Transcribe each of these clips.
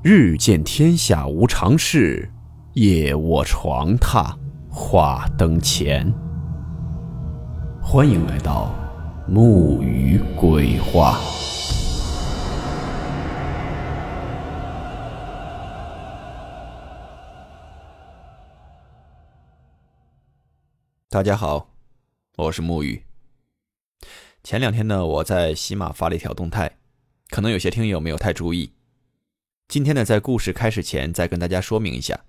日见天下无常事，夜卧床榻话灯前。欢迎来到木鱼鬼话。大家好，我是木鱼。前两天呢，我在喜马发了一条动态，可能有些听友没有太注意。今天呢，在故事开始前，再跟大家说明一下。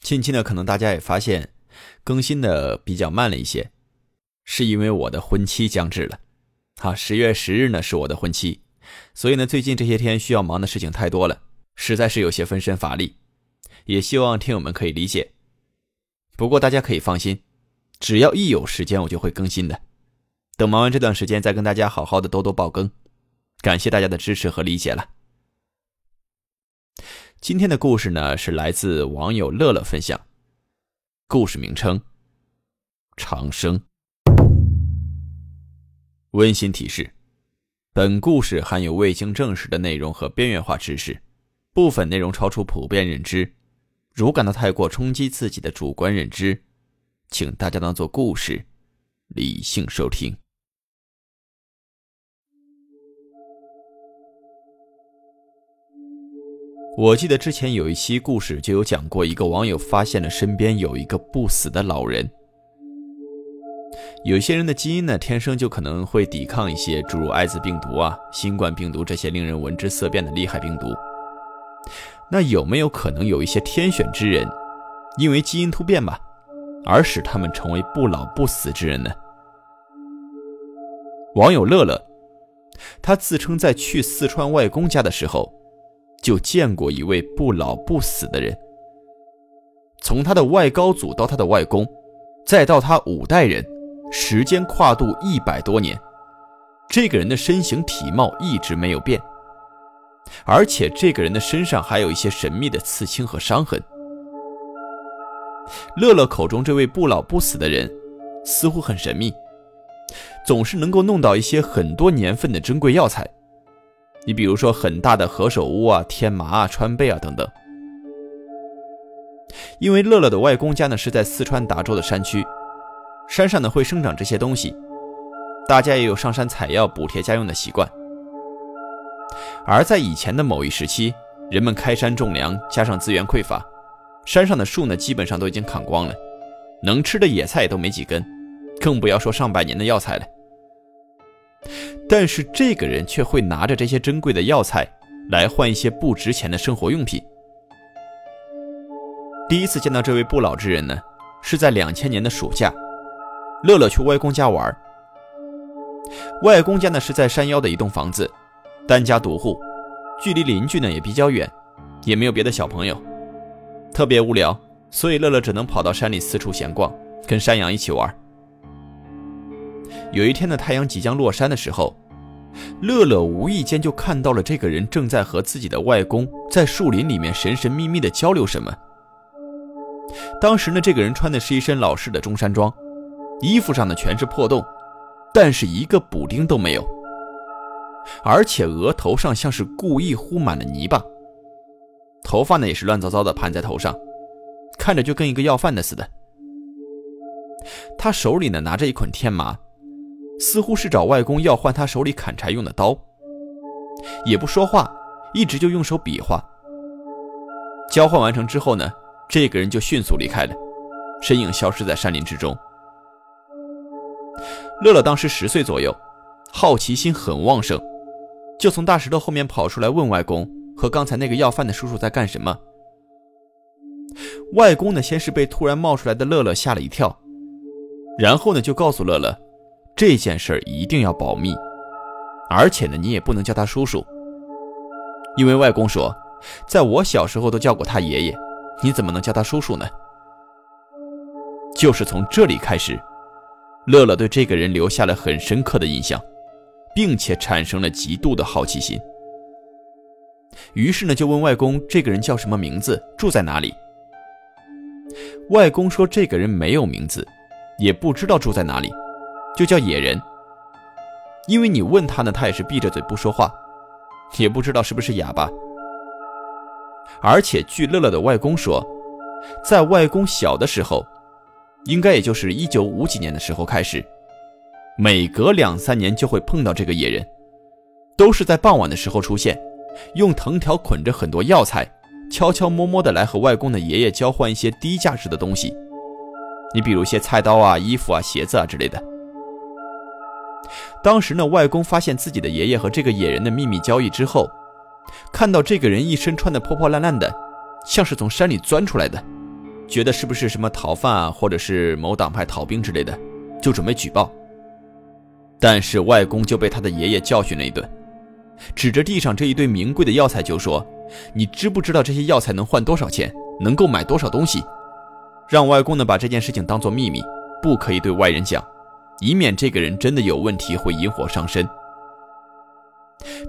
近期呢，可能大家也发现更新的比较慢了一些，是因为我的婚期将至了。啊，十月十日呢是我的婚期，所以呢，最近这些天需要忙的事情太多了，实在是有些分身乏力。也希望听友们可以理解。不过大家可以放心，只要一有时间，我就会更新的。等忙完这段时间，再跟大家好好的多多爆更。感谢大家的支持和理解了。今天的故事呢，是来自网友乐乐分享，故事名称《长生》。温馨提示：本故事含有未经证实的内容和边缘化知识，部分内容超出普遍认知。如感到太过冲击自己的主观认知，请大家当做故事，理性收听。我记得之前有一期故事就有讲过，一个网友发现了身边有一个不死的老人。有些人的基因呢，天生就可能会抵抗一些诸如艾滋病毒啊、新冠病毒这些令人闻之色变的厉害病毒。那有没有可能有一些天选之人，因为基因突变吧，而使他们成为不老不死之人呢？网友乐乐，他自称在去四川外公家的时候。就见过一位不老不死的人。从他的外高祖到他的外公，再到他五代人，时间跨度一百多年，这个人的身形体貌一直没有变，而且这个人的身上还有一些神秘的刺青和伤痕。乐乐口中这位不老不死的人，似乎很神秘，总是能够弄到一些很多年份的珍贵药材。你比如说很大的何首乌啊、天麻啊、川贝啊等等。因为乐乐的外公家呢是在四川达州的山区，山上呢会生长这些东西，大家也有上山采药补贴家用的习惯。而在以前的某一时期，人们开山种粮，加上资源匮乏，山上的树呢基本上都已经砍光了，能吃的野菜都没几根，更不要说上百年的药材了。但是这个人却会拿着这些珍贵的药材来换一些不值钱的生活用品。第一次见到这位不老之人呢，是在两千年的暑假，乐乐去外公家玩。外公家呢是在山腰的一栋房子，单家独户，距离邻居呢也比较远，也没有别的小朋友，特别无聊，所以乐乐只能跑到山里四处闲逛，跟山羊一起玩。有一天的太阳即将落山的时候，乐乐无意间就看到了这个人正在和自己的外公在树林里面神神秘秘的交流什么。当时呢，这个人穿的是一身老式的中山装，衣服上呢全是破洞，但是一个补丁都没有，而且额头上像是故意糊满了泥巴，头发呢也是乱糟糟的盘在头上，看着就跟一个要饭的似的。他手里呢拿着一捆天麻。似乎是找外公要换他手里砍柴用的刀，也不说话，一直就用手比划。交换完成之后呢，这个人就迅速离开了，身影消失在山林之中。乐乐当时十岁左右，好奇心很旺盛，就从大石头后面跑出来问外公和刚才那个要饭的叔叔在干什么。外公呢，先是被突然冒出来的乐乐吓了一跳，然后呢，就告诉乐乐。这件事一定要保密，而且呢，你也不能叫他叔叔，因为外公说，在我小时候都叫过他爷爷，你怎么能叫他叔叔呢？就是从这里开始，乐乐对这个人留下了很深刻的印象，并且产生了极度的好奇心。于是呢，就问外公这个人叫什么名字，住在哪里。外公说，这个人没有名字，也不知道住在哪里。就叫野人，因为你问他呢，他也是闭着嘴不说话，也不知道是不是哑巴。而且据乐乐的外公说，在外公小的时候，应该也就是一九五几年的时候开始，每隔两三年就会碰到这个野人，都是在傍晚的时候出现，用藤条捆着很多药材，悄悄摸摸的来和外公的爷爷交换一些低价值的东西，你比如些菜刀啊、衣服啊、鞋子啊之类的。当时呢，外公发现自己的爷爷和这个野人的秘密交易之后，看到这个人一身穿的破破烂烂的，像是从山里钻出来的，觉得是不是什么逃犯啊，或者是某党派逃兵之类的，就准备举报。但是外公就被他的爷爷教训了一顿，指着地上这一堆名贵的药材就说：“你知不知道这些药材能换多少钱，能够买多少东西？”让外公呢把这件事情当做秘密，不可以对外人讲。以免这个人真的有问题，会引火上身，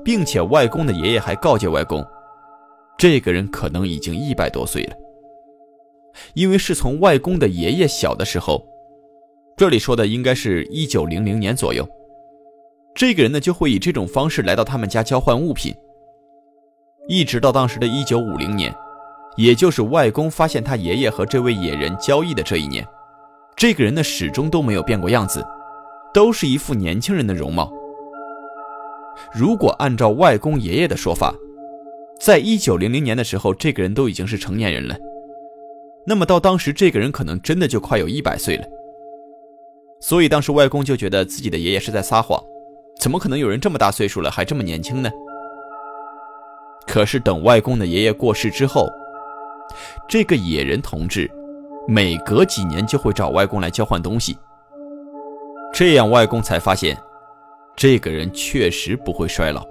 并且外公的爷爷还告诫外公，这个人可能已经一百多岁了，因为是从外公的爷爷小的时候，这里说的应该是一九零零年左右，这个人呢就会以这种方式来到他们家交换物品，一直到当时的一九五零年，也就是外公发现他爷爷和这位野人交易的这一年，这个人呢始终都没有变过样子。都是一副年轻人的容貌。如果按照外公爷爷的说法，在一九零零年的时候，这个人都已经是成年人了，那么到当时，这个人可能真的就快有一百岁了。所以当时外公就觉得自己的爷爷是在撒谎，怎么可能有人这么大岁数了还这么年轻呢？可是等外公的爷爷过世之后，这个野人同志每隔几年就会找外公来交换东西。这样，外公才发现，这个人确实不会衰老。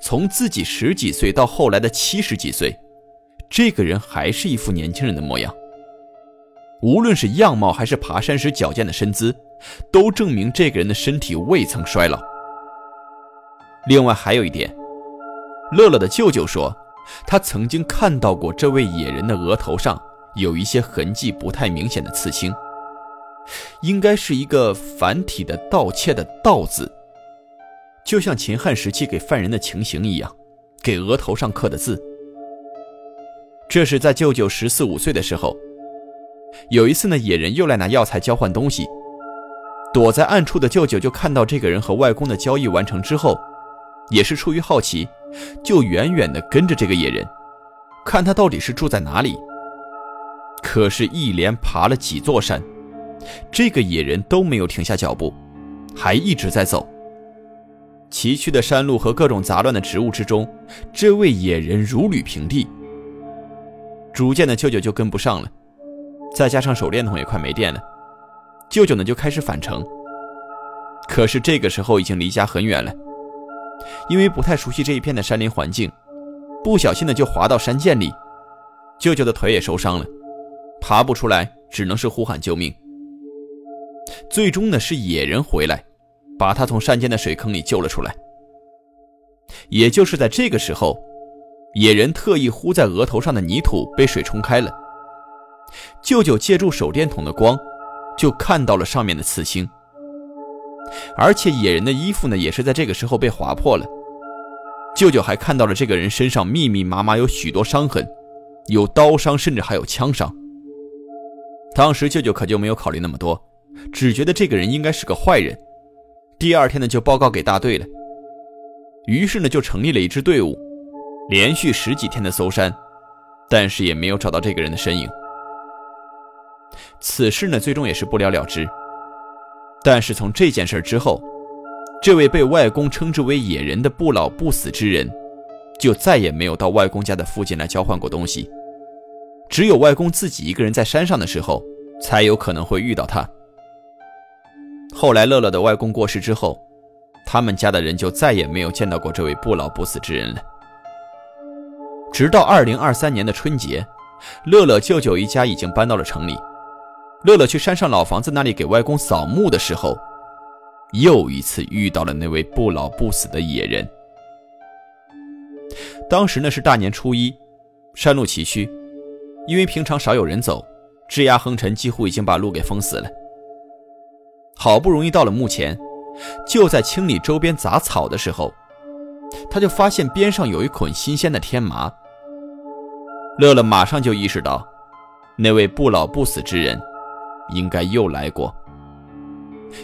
从自己十几岁到后来的七十几岁，这个人还是一副年轻人的模样。无论是样貌还是爬山时矫健的身姿，都证明这个人的身体未曾衰老。另外还有一点，乐乐的舅舅说，他曾经看到过这位野人的额头上有一些痕迹不太明显的刺青。应该是一个繁体的盗窃的“盗”字，就像秦汉时期给犯人的情刑一样，给额头上刻的字。这是在舅舅十四五岁的时候，有一次呢，野人又来拿药材交换东西，躲在暗处的舅舅就看到这个人和外公的交易完成之后，也是出于好奇，就远远的跟着这个野人，看他到底是住在哪里。可是，一连爬了几座山。这个野人都没有停下脚步，还一直在走。崎岖的山路和各种杂乱的植物之中，这位野人如履平地。逐渐的，舅舅就跟不上了，再加上手电筒也快没电了，舅舅呢就开始返程。可是这个时候已经离家很远了，因为不太熟悉这一片的山林环境，不小心的就滑到山涧里，舅舅的腿也受伤了，爬不出来，只能是呼喊救命。最终呢，是野人回来，把他从山间的水坑里救了出来。也就是在这个时候，野人特意糊在额头上的泥土被水冲开了。舅舅借助手电筒的光，就看到了上面的刺青。而且野人的衣服呢，也是在这个时候被划破了。舅舅还看到了这个人身上密密麻麻有许多伤痕，有刀伤，甚至还有枪伤。当时舅舅可就没有考虑那么多。只觉得这个人应该是个坏人，第二天呢就报告给大队了。于是呢就成立了一支队伍，连续十几天的搜山，但是也没有找到这个人的身影。此事呢最终也是不了了之。但是从这件事之后，这位被外公称之为野人的不老不死之人，就再也没有到外公家的附近来交换过东西。只有外公自己一个人在山上的时候，才有可能会遇到他。后来，乐乐的外公过世之后，他们家的人就再也没有见到过这位不老不死之人了。直到二零二三年的春节，乐乐舅舅一家已经搬到了城里。乐乐去山上老房子那里给外公扫墓的时候，又一次遇到了那位不老不死的野人。当时呢是大年初一，山路崎岖，因为平常少有人走，枝桠横陈，几乎已经把路给封死了。好不容易到了墓前，就在清理周边杂草的时候，他就发现边上有一捆新鲜的天麻，乐乐马上就意识到，那位不老不死之人应该又来过。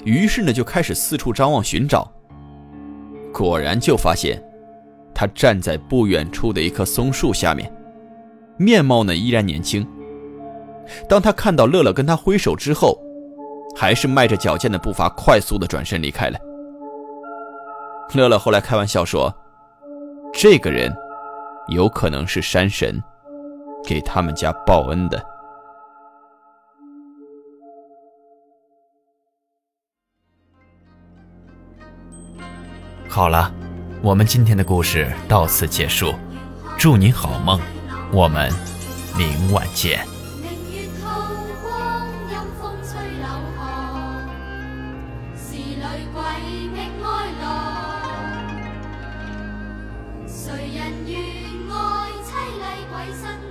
于是呢，就开始四处张望寻找。果然就发现，他站在不远处的一棵松树下面，面貌呢依然年轻。当他看到乐乐跟他挥手之后，还是迈着矫健的步伐，快速的转身离开了。乐乐后来开玩笑说：“这个人，有可能是山神，给他们家报恩的。”好了，我们今天的故事到此结束，祝你好梦，我们明晚见。谁人愿爱凄厉鬼神。